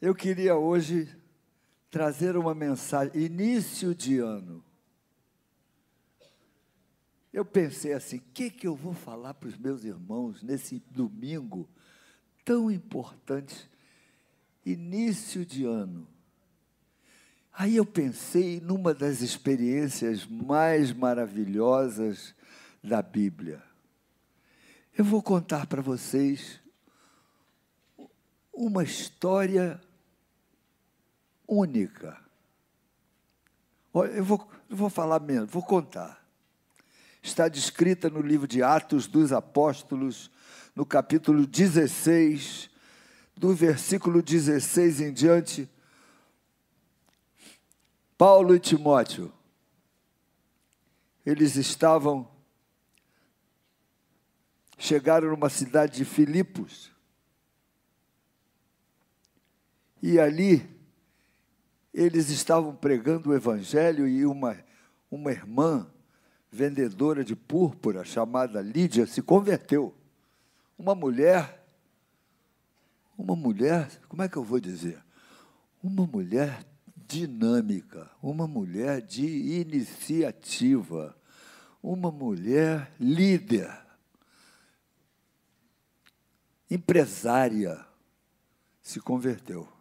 Eu queria hoje trazer uma mensagem, início de ano. Eu pensei assim: o que, que eu vou falar para os meus irmãos nesse domingo tão importante, início de ano? Aí eu pensei numa das experiências mais maravilhosas da Bíblia. Eu vou contar para vocês uma história única. Olha, eu vou, eu vou falar menos, vou contar. Está descrita no livro de Atos dos Apóstolos, no capítulo 16, do versículo 16 em diante. Paulo e Timóteo, eles estavam, chegaram numa cidade de Filipos, e ali eles estavam pregando o evangelho e uma, uma irmã vendedora de púrpura chamada Lídia se converteu. Uma mulher, uma mulher, como é que eu vou dizer? Uma mulher dinâmica, uma mulher de iniciativa, uma mulher líder, empresária, se converteu.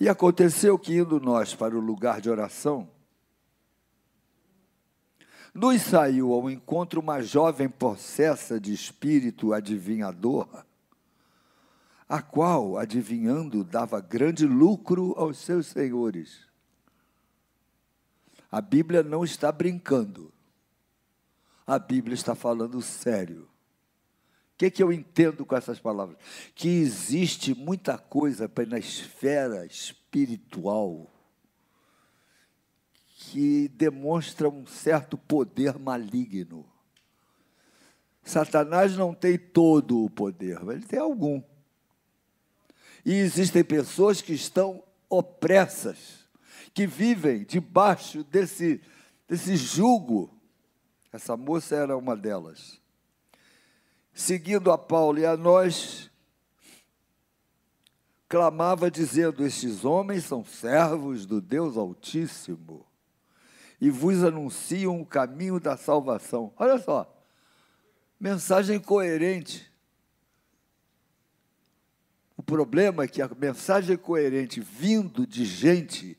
E aconteceu que, indo nós para o lugar de oração, nos saiu ao encontro uma jovem possessa de espírito adivinhador, a qual, adivinhando, dava grande lucro aos seus senhores. A Bíblia não está brincando, a Bíblia está falando sério que, que eu entendo com essas palavras? Que existe muita coisa na esfera espiritual que demonstra um certo poder maligno. Satanás não tem todo o poder, mas ele tem algum. E existem pessoas que estão opressas, que vivem debaixo desse, desse jugo. Essa moça era uma delas seguindo a Paulo e a nós, clamava dizendo: Estes homens são servos do Deus Altíssimo e vos anunciam o caminho da salvação. Olha só, mensagem coerente. O problema é que a mensagem coerente vindo de gente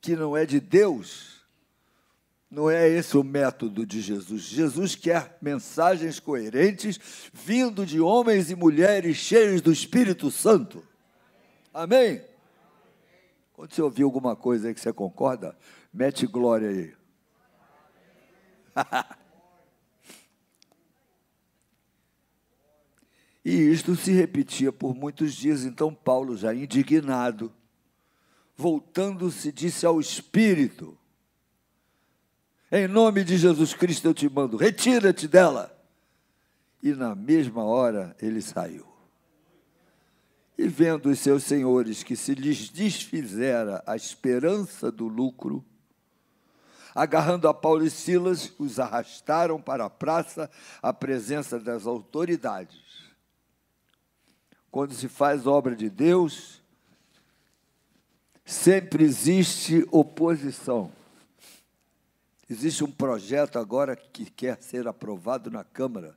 que não é de Deus, não é esse o método de Jesus. Jesus quer mensagens coerentes, vindo de homens e mulheres cheios do Espírito Santo. Amém? Quando você ouvir alguma coisa aí que você concorda, mete glória aí. e isto se repetia por muitos dias. Então, Paulo, já indignado, voltando-se, disse ao Espírito: em nome de Jesus Cristo eu te mando, retira-te dela. E na mesma hora ele saiu. E vendo os seus senhores que se lhes desfizera a esperança do lucro, agarrando a Paulo e Silas, os arrastaram para a praça à presença das autoridades. Quando se faz obra de Deus, sempre existe oposição. Existe um projeto agora que quer ser aprovado na Câmara,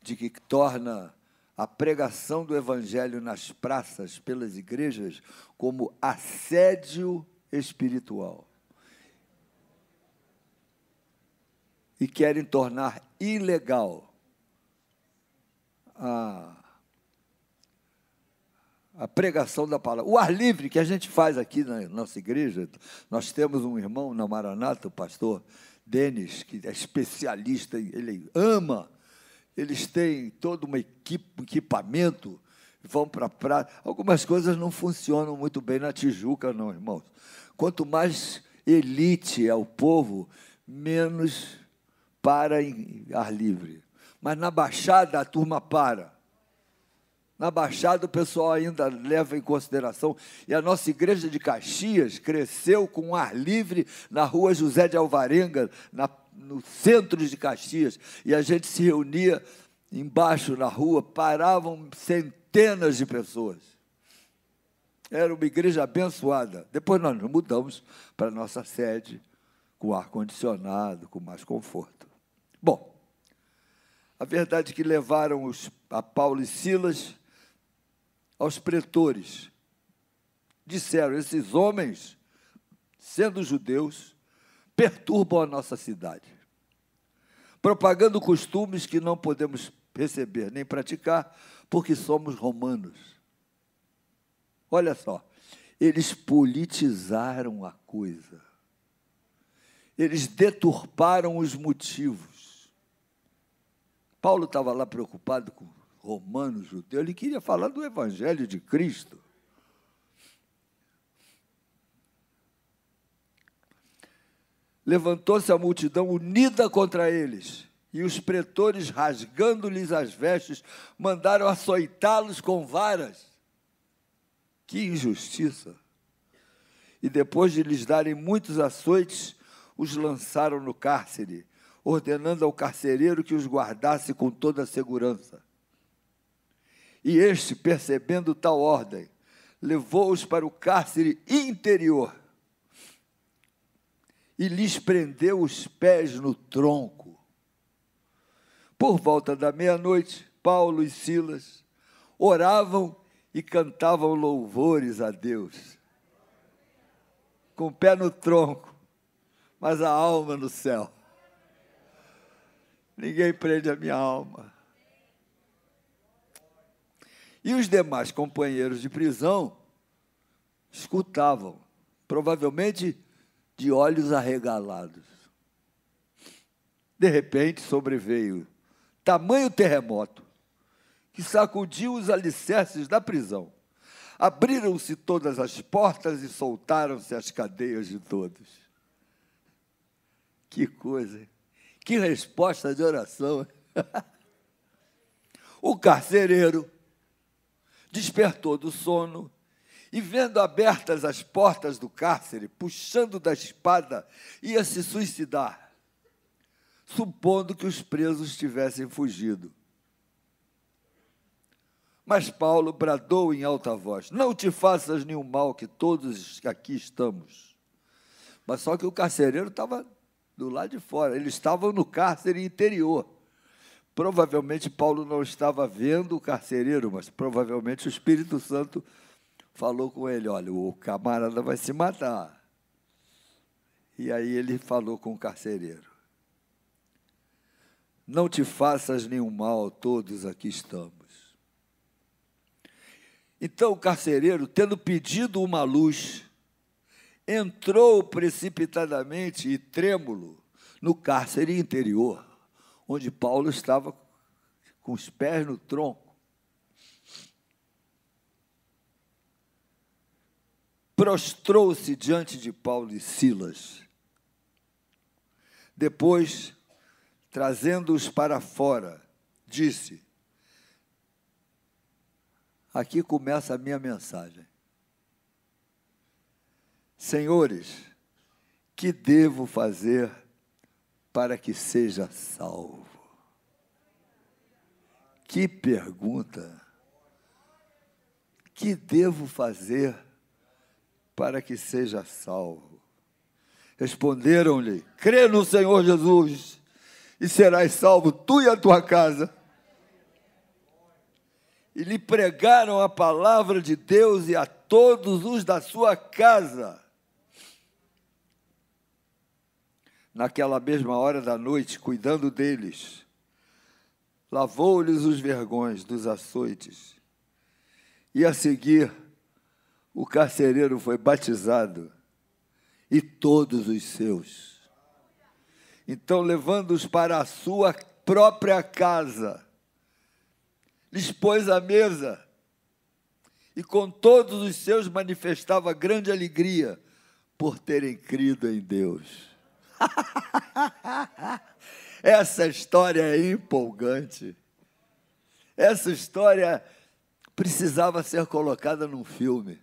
de que torna a pregação do Evangelho nas praças, pelas igrejas, como assédio espiritual. E querem tornar ilegal a a pregação da palavra. O ar livre que a gente faz aqui na nossa igreja, nós temos um irmão na Maranata, o pastor Denis, que é especialista, ele ama, eles têm todo um equipamento, vão para a praia. Algumas coisas não funcionam muito bem na Tijuca, não, irmãos. Quanto mais elite é o povo, menos para em ar livre. Mas na Baixada a turma para. Na Baixada, o pessoal ainda leva em consideração. E a nossa igreja de Caxias cresceu com ar livre na rua José de Alvarenga, na, no centro de Caxias. E a gente se reunia embaixo na rua, paravam centenas de pessoas. Era uma igreja abençoada. Depois nós nos mudamos para a nossa sede, com ar-condicionado, com mais conforto. Bom, a verdade é que levaram os, a Paulo e Silas aos pretores. Disseram: esses homens, sendo judeus, perturbam a nossa cidade, propagando costumes que não podemos receber nem praticar, porque somos romanos. Olha só, eles politizaram a coisa, eles deturparam os motivos. Paulo estava lá preocupado com romanos, judeu, ele queria falar do evangelho de Cristo. Levantou-se a multidão unida contra eles e os pretores, rasgando-lhes as vestes, mandaram açoitá-los com varas. Que injustiça! E depois de lhes darem muitos açoites, os lançaram no cárcere, ordenando ao carcereiro que os guardasse com toda a segurança. E este, percebendo tal ordem, levou-os para o cárcere interior e lhes prendeu os pés no tronco por volta da meia-noite, Paulo e Silas oravam e cantavam louvores a Deus, com o pé no tronco, mas a alma no céu. Ninguém prende a minha alma. E os demais companheiros de prisão escutavam, provavelmente de olhos arregalados. De repente sobreveio tamanho terremoto, que sacudiu os alicerces da prisão. Abriram-se todas as portas e soltaram-se as cadeias de todos. Que coisa, que resposta de oração. o carcereiro despertou do sono e, vendo abertas as portas do cárcere, puxando da espada, ia se suicidar supondo que os presos tivessem fugido. Mas Paulo bradou em alta voz: Não te faças nenhum mal, que todos aqui estamos. Mas só que o carcereiro estava do lado de fora, eles estavam no cárcere interior. Provavelmente Paulo não estava vendo o carcereiro, mas provavelmente o Espírito Santo falou com ele: Olha, o camarada vai se matar. E aí ele falou com o carcereiro: não te faças nenhum mal, todos aqui estamos. Então o carcereiro, tendo pedido uma luz, entrou precipitadamente e trêmulo no cárcere interior, onde Paulo estava com os pés no tronco. Prostrou-se diante de Paulo e Silas. Depois trazendo-os para fora, disse: Aqui começa a minha mensagem. Senhores, que devo fazer para que seja salvo? Que pergunta! Que devo fazer para que seja salvo? Responderam-lhe: crê no Senhor Jesus e serás salvo tu e a tua casa. E lhe pregaram a palavra de Deus e a todos os da sua casa. Naquela mesma hora da noite, cuidando deles, lavou-lhes os vergões dos açoites. E a seguir, o carcereiro foi batizado e todos os seus então, levando-os para a sua própria casa, lhes pôs a mesa e com todos os seus manifestava grande alegria por terem crido em Deus. Essa história é empolgante. Essa história precisava ser colocada num filme.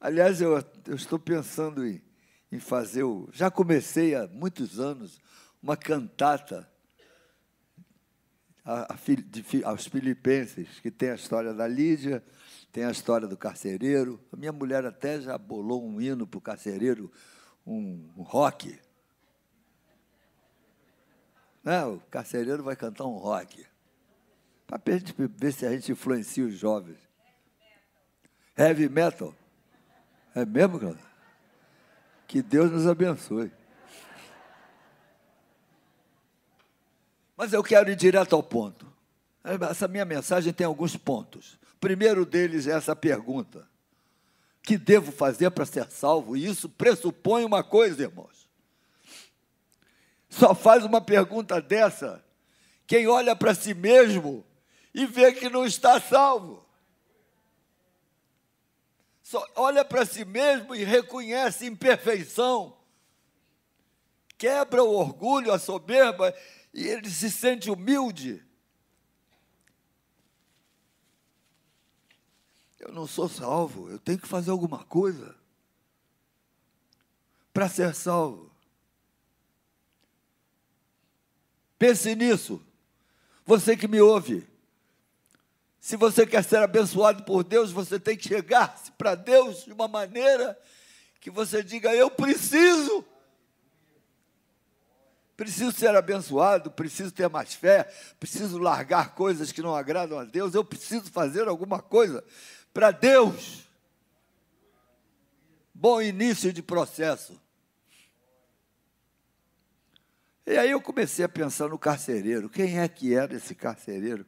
Aliás, eu, eu estou pensando em, em fazer, o, já comecei há muitos anos, uma cantata a, a, aos filipenses, que tem a história da Lídia, tem a história do carcereiro. A minha mulher até já bolou um hino para o carcereiro, um, um rock. Não, o carcereiro vai cantar um rock. Para ver se a gente influencia os jovens. Heavy metal. É mesmo, cara? Que Deus nos abençoe. Mas eu quero ir direto ao ponto. Essa minha mensagem tem alguns pontos. O primeiro deles é essa pergunta: que devo fazer para ser salvo? E isso pressupõe uma coisa, irmãos. Só faz uma pergunta dessa quem olha para si mesmo e vê que não está salvo. Só olha para si mesmo e reconhece imperfeição, quebra o orgulho, a soberba e ele se sente humilde. Eu não sou salvo, eu tenho que fazer alguma coisa para ser salvo. Pense nisso. Você que me ouve. Se você quer ser abençoado por Deus, você tem que chegar para Deus de uma maneira que você diga: Eu preciso preciso ser abençoado, preciso ter mais fé, preciso largar coisas que não agradam a Deus, eu preciso fazer alguma coisa para Deus. Bom início de processo. E aí eu comecei a pensar no carcereiro. Quem é que era esse carcereiro?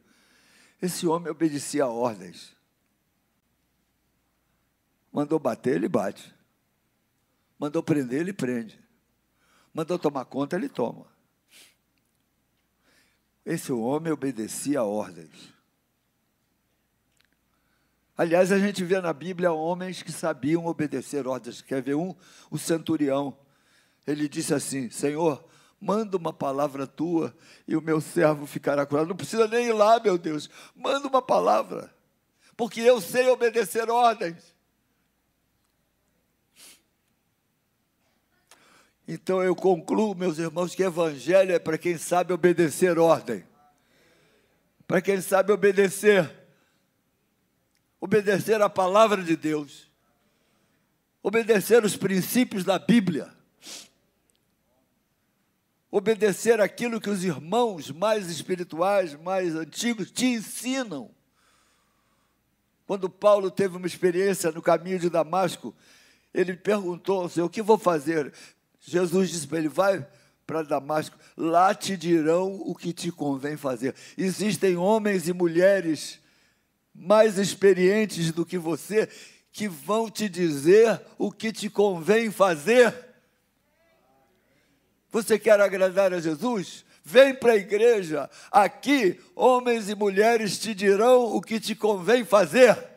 Esse homem obedecia ordens. Mandou bater, ele bate. Mandou prender, ele prende. Mandou tomar conta, ele toma. Esse homem obedecia a ordens. Aliás, a gente vê na Bíblia homens que sabiam obedecer ordens. Quer ver um? O centurião. Ele disse assim: Senhor, manda uma palavra tua e o meu servo ficará curado. Não precisa nem ir lá, meu Deus. Manda uma palavra, porque eu sei obedecer ordens. Então eu concluo, meus irmãos, que evangelho é para quem sabe obedecer ordem. Para quem sabe obedecer. Obedecer a palavra de Deus. Obedecer os princípios da Bíblia. Obedecer aquilo que os irmãos mais espirituais, mais antigos te ensinam. Quando Paulo teve uma experiência no caminho de Damasco, ele perguntou ao Senhor: O que vou fazer? Jesus disse para ele: vai para Damasco, lá te dirão o que te convém fazer. Existem homens e mulheres mais experientes do que você que vão te dizer o que te convém fazer. Você quer agradar a Jesus? Vem para a igreja. Aqui, homens e mulheres te dirão o que te convém fazer.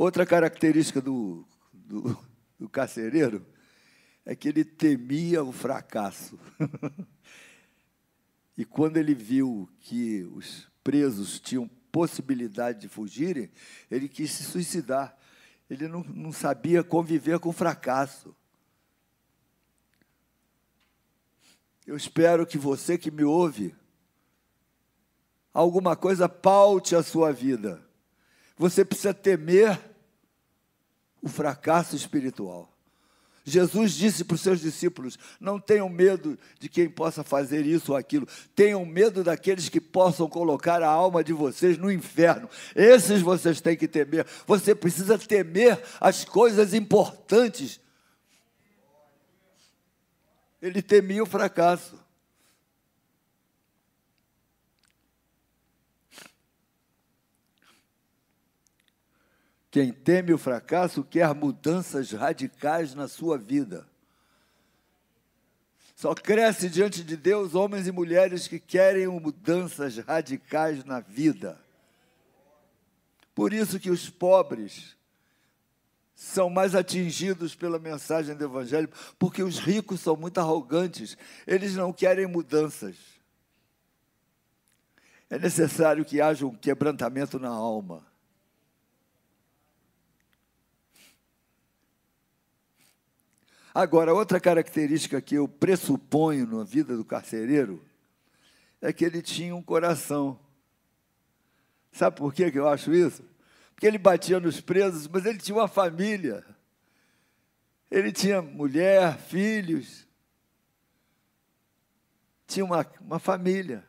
Outra característica do, do, do carcereiro é que ele temia o fracasso. e quando ele viu que os presos tinham possibilidade de fugirem, ele quis se suicidar. Ele não, não sabia conviver com o fracasso. Eu espero que você que me ouve, alguma coisa paute a sua vida. Você precisa temer o fracasso espiritual. Jesus disse para os seus discípulos: não tenham medo de quem possa fazer isso ou aquilo, tenham medo daqueles que possam colocar a alma de vocês no inferno. Esses vocês têm que temer. Você precisa temer as coisas importantes. Ele temia o fracasso. Quem teme o fracasso quer mudanças radicais na sua vida. Só cresce diante de Deus homens e mulheres que querem mudanças radicais na vida. Por isso que os pobres são mais atingidos pela mensagem do Evangelho, porque os ricos são muito arrogantes, eles não querem mudanças. É necessário que haja um quebrantamento na alma. Agora, outra característica que eu pressuponho na vida do carcereiro é que ele tinha um coração. Sabe por que eu acho isso? Porque ele batia nos presos, mas ele tinha uma família. Ele tinha mulher, filhos. Tinha uma, uma família.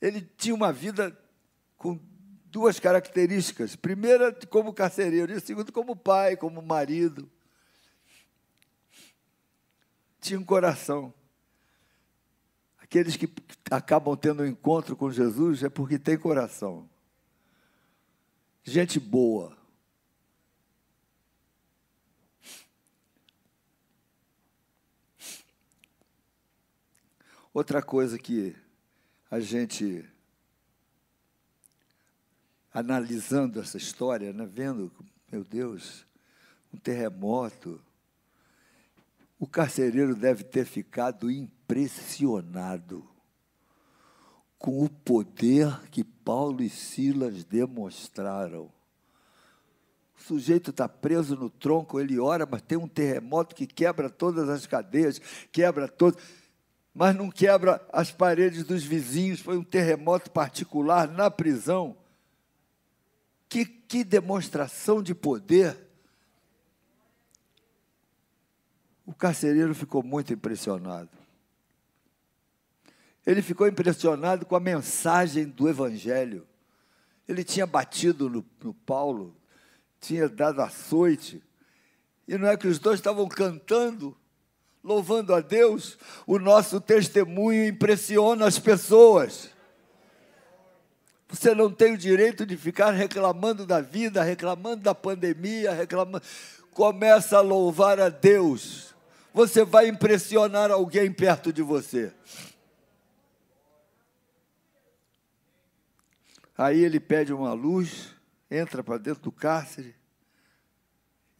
Ele tinha uma vida com duas características. Primeira, como carcereiro, e segundo, como pai, como marido. Tinha um coração. Aqueles que acabam tendo um encontro com Jesus é porque tem coração. Gente boa. Outra coisa que a gente analisando essa história, né, vendo, meu Deus, um terremoto. O carcereiro deve ter ficado impressionado com o poder que Paulo e Silas demonstraram. O sujeito está preso no tronco, ele ora, mas tem um terremoto que quebra todas as cadeias, quebra todas, mas não quebra as paredes dos vizinhos. Foi um terremoto particular na prisão. Que, que demonstração de poder! O carcereiro ficou muito impressionado. Ele ficou impressionado com a mensagem do Evangelho. Ele tinha batido no, no Paulo, tinha dado açoite. E não é que os dois estavam cantando, louvando a Deus? O nosso testemunho impressiona as pessoas. Você não tem o direito de ficar reclamando da vida, reclamando da pandemia, reclamando. Começa a louvar a Deus. Você vai impressionar alguém perto de você. Aí ele pede uma luz, entra para dentro do cárcere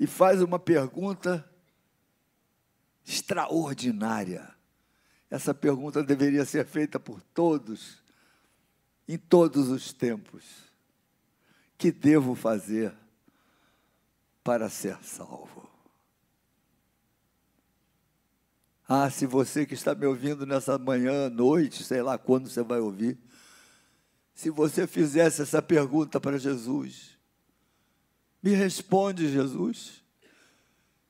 e faz uma pergunta extraordinária. Essa pergunta deveria ser feita por todos em todos os tempos. Que devo fazer para ser salvo? Ah, se você que está me ouvindo nessa manhã, noite, sei lá quando você vai ouvir, se você fizesse essa pergunta para Jesus, me responde, Jesus,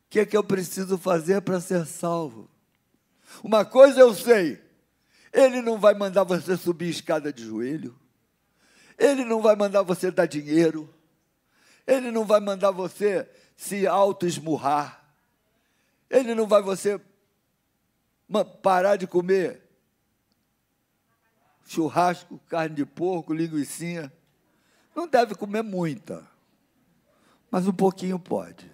o que é que eu preciso fazer para ser salvo? Uma coisa eu sei, ele não vai mandar você subir escada de joelho. Ele não vai mandar você dar dinheiro. Ele não vai mandar você se auto-esmurrar. Ele não vai você parar de comer churrasco, carne de porco, linguiça. Não deve comer muita, mas um pouquinho pode.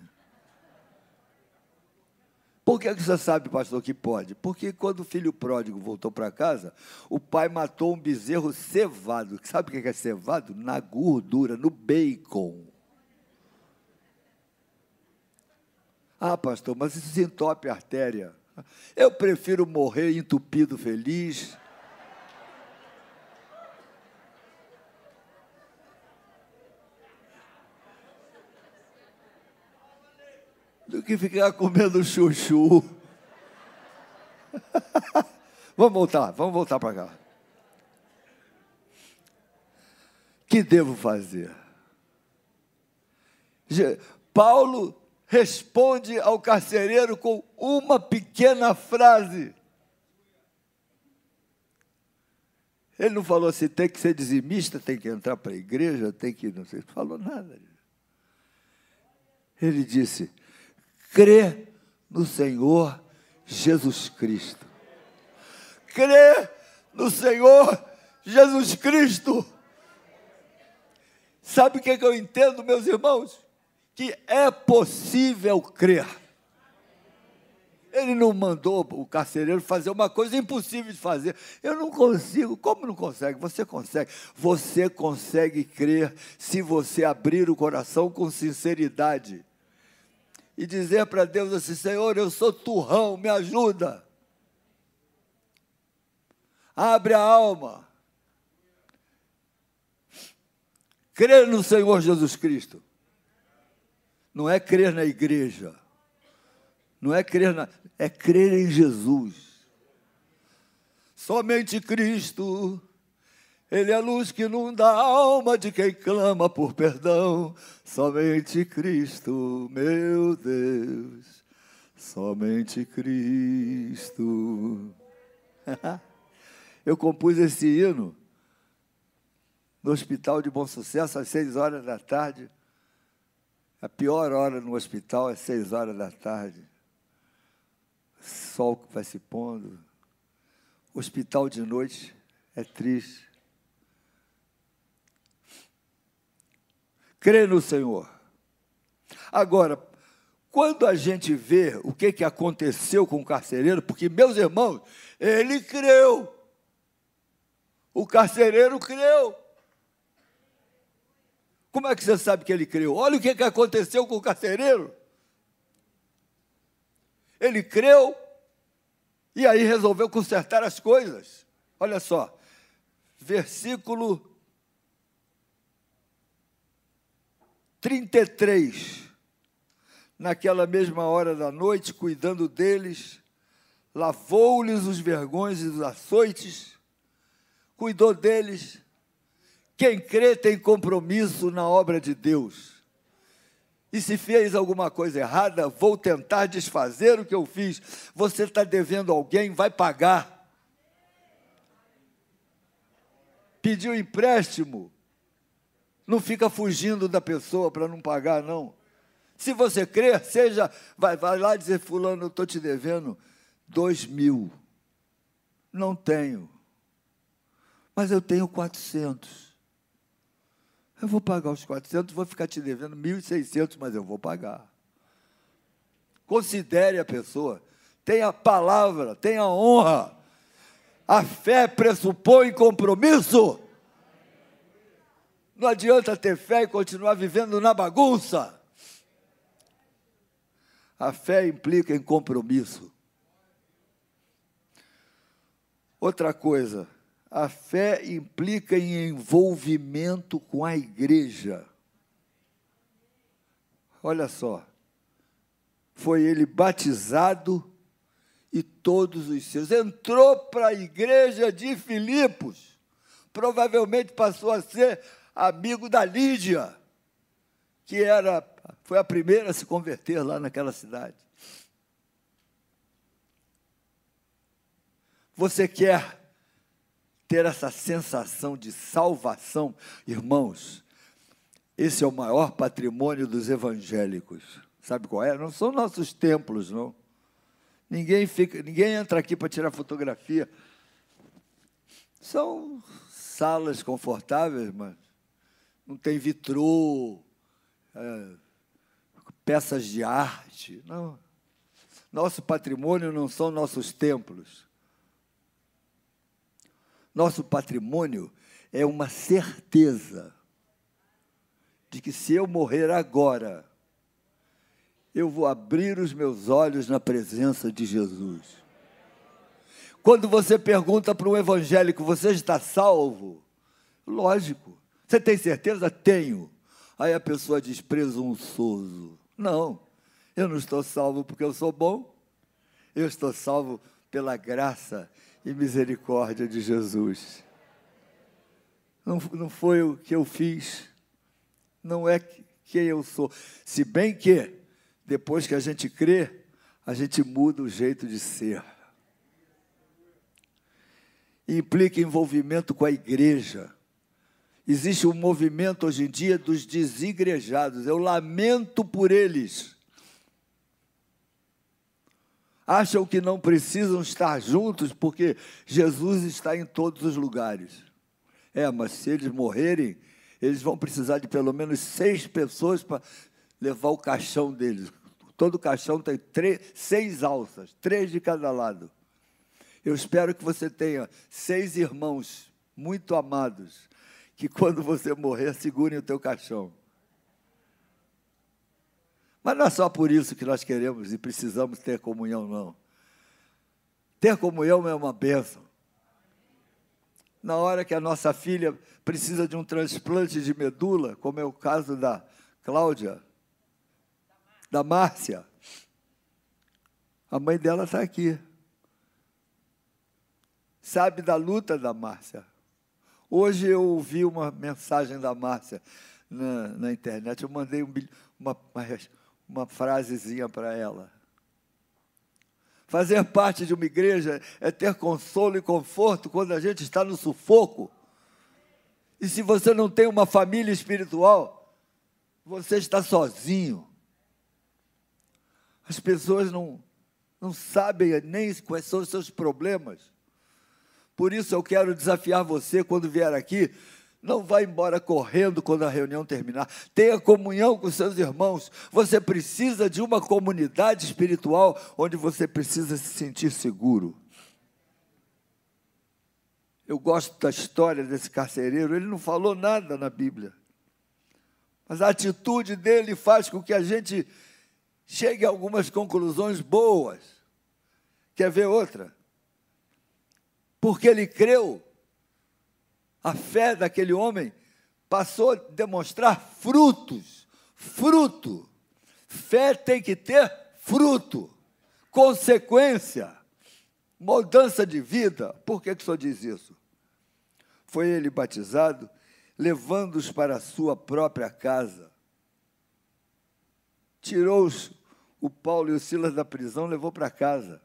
Por que você sabe, pastor, que pode? Porque quando o filho pródigo voltou para casa, o pai matou um bezerro cevado. Sabe o que é cevado? Na gordura, no bacon. Ah, pastor, mas isso entope a artéria. Eu prefiro morrer entupido feliz. do que ficar comendo chuchu. vamos voltar, vamos voltar para cá. Que devo fazer? Paulo responde ao carcereiro com uma pequena frase. Ele não falou assim, tem que ser dizimista, tem que entrar para a igreja, tem que. Não sei, falou nada. Ele disse: crê no Senhor Jesus Cristo. Crê no Senhor Jesus Cristo. Sabe o que, é que eu entendo, meus irmãos? Que é possível crer. Ele não mandou o carcereiro fazer uma coisa impossível de fazer. Eu não consigo. Como não consegue? Você consegue. Você consegue crer se você abrir o coração com sinceridade e dizer para Deus assim: Senhor, eu sou turrão, me ajuda. Abre a alma. Crer no Senhor Jesus Cristo. Não é crer na igreja. Não é crer na, é crer em Jesus. Somente Cristo, Ele é a luz que inunda a alma de quem clama por perdão. Somente Cristo, meu Deus, somente Cristo. Eu compus esse hino no Hospital de Bom Sucesso às seis horas da tarde. A pior hora no hospital é seis horas da tarde. Sol que vai se pondo. Hospital de noite é triste. Crê no Senhor. Agora, quando a gente vê o que, que aconteceu com o carcereiro, porque, meus irmãos, ele creu. O carcereiro creu. Como é que você sabe que ele creu? Olha o que, que aconteceu com o carcereiro. Ele creu e aí resolveu consertar as coisas. Olha só, versículo 33. Naquela mesma hora da noite, cuidando deles, lavou-lhes os vergões e os açoites, cuidou deles. Quem crê tem compromisso na obra de Deus. E se fez alguma coisa errada, vou tentar desfazer o que eu fiz. Você está devendo alguém, vai pagar. Pediu empréstimo, não fica fugindo da pessoa para não pagar, não. Se você crer, seja, vai, vai lá dizer, fulano, eu estou te devendo dois mil. Não tenho. Mas eu tenho quatrocentos. Eu vou pagar os 400, vou ficar te devendo 1.600, mas eu vou pagar. Considere a pessoa, tenha palavra, tenha honra. A fé pressupõe compromisso. Não adianta ter fé e continuar vivendo na bagunça. A fé implica em compromisso. Outra coisa, a fé implica em envolvimento com a igreja. Olha só, foi ele batizado e todos os seus. Entrou para a igreja de Filipos, provavelmente passou a ser amigo da Lídia, que era, foi a primeira a se converter lá naquela cidade. Você quer ter essa sensação de salvação, irmãos, esse é o maior patrimônio dos evangélicos. Sabe qual é? Não são nossos templos, não. Ninguém fica, ninguém entra aqui para tirar fotografia. São salas confortáveis, mas não tem vitrô, é, peças de arte. Não. Nosso patrimônio não são nossos templos. Nosso patrimônio é uma certeza de que se eu morrer agora, eu vou abrir os meus olhos na presença de Jesus. Quando você pergunta para um evangélico, você está salvo? Lógico. Você tem certeza? Tenho. Aí a pessoa diz presunçoso. Não, eu não estou salvo porque eu sou bom. Eu estou salvo pela graça e misericórdia de Jesus. Não, não foi o que eu fiz, não é quem eu sou. Se bem que, depois que a gente crê, a gente muda o jeito de ser. Implica envolvimento com a igreja. Existe um movimento hoje em dia dos desigrejados. Eu lamento por eles acham que não precisam estar juntos porque Jesus está em todos os lugares. É, mas se eles morrerem, eles vão precisar de pelo menos seis pessoas para levar o caixão deles. Todo caixão tem três, seis alças, três de cada lado. Eu espero que você tenha seis irmãos muito amados, que quando você morrer, segurem o teu caixão. Mas não é só por isso que nós queremos e precisamos ter comunhão, não. Ter comunhão é uma bênção. Na hora que a nossa filha precisa de um transplante de medula, como é o caso da Cláudia, da Márcia, A mãe dela está aqui. Sabe da luta da Márcia. Hoje eu ouvi uma mensagem da Márcia na, na internet. Eu mandei um, uma, uma, uma frasezinha para ela. Fazer parte de uma igreja é ter consolo e conforto quando a gente está no sufoco. E se você não tem uma família espiritual, você está sozinho. As pessoas não, não sabem nem quais são os seus problemas. Por isso eu quero desafiar você quando vier aqui. Não vá embora correndo quando a reunião terminar. Tenha comunhão com seus irmãos. Você precisa de uma comunidade espiritual onde você precisa se sentir seguro. Eu gosto da história desse carcereiro. Ele não falou nada na Bíblia. Mas a atitude dele faz com que a gente chegue a algumas conclusões boas. Quer ver outra? Porque ele creu, a fé daquele homem passou a demonstrar frutos. Fruto. Fé tem que ter fruto, consequência, mudança de vida. Por que, que o senhor diz isso? Foi ele batizado, levando-os para a sua própria casa. Tirou-os o Paulo e o Silas da prisão, levou para casa.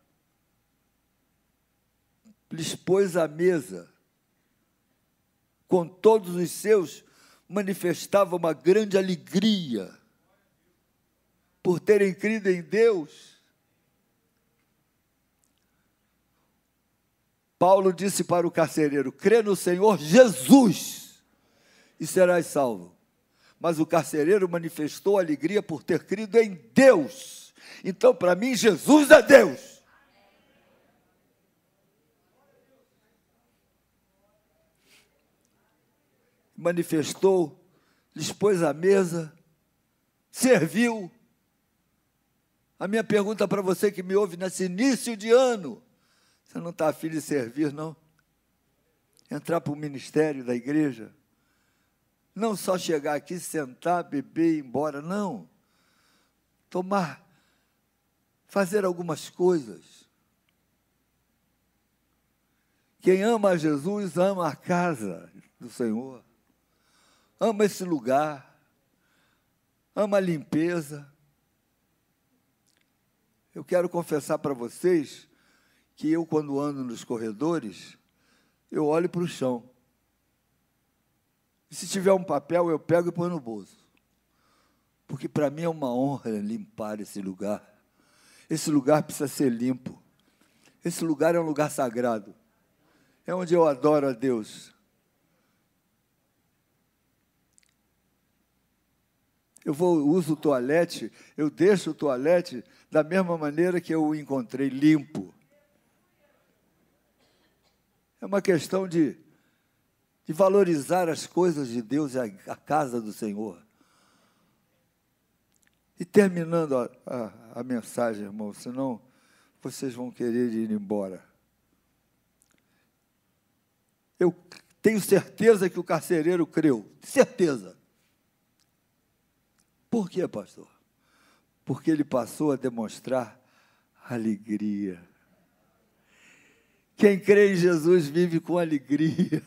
Lhes pôs à mesa. Com todos os seus, manifestava uma grande alegria por terem crido em Deus. Paulo disse para o carcereiro: crê no Senhor Jesus e serás salvo. Mas o carcereiro manifestou alegria por ter crido em Deus. Então, para mim, Jesus é Deus. Manifestou, lhes pôs à mesa, serviu. A minha pergunta para você que me ouve nesse início de ano: você não está afim de servir, não? Entrar para o ministério da igreja? Não só chegar aqui, sentar, beber e ir embora, não. Tomar fazer algumas coisas. Quem ama Jesus ama a casa do Senhor, ama esse lugar, ama a limpeza. Eu quero confessar para vocês que eu, quando ando nos corredores, eu olho para o chão. E se tiver um papel, eu pego e ponho no bolso. Porque para mim é uma honra limpar esse lugar. Esse lugar precisa ser limpo. Esse lugar é um lugar sagrado. É onde eu adoro a Deus. Eu vou uso o toalete, eu deixo o toalete da mesma maneira que eu o encontrei limpo. É uma questão de, de valorizar as coisas de Deus e a, a casa do Senhor. E terminando a, a, a mensagem, irmão, senão vocês vão querer ir embora. Eu tenho certeza que o carcereiro creu, certeza. Por quê, pastor? Porque ele passou a demonstrar alegria. Quem crê em Jesus vive com alegria.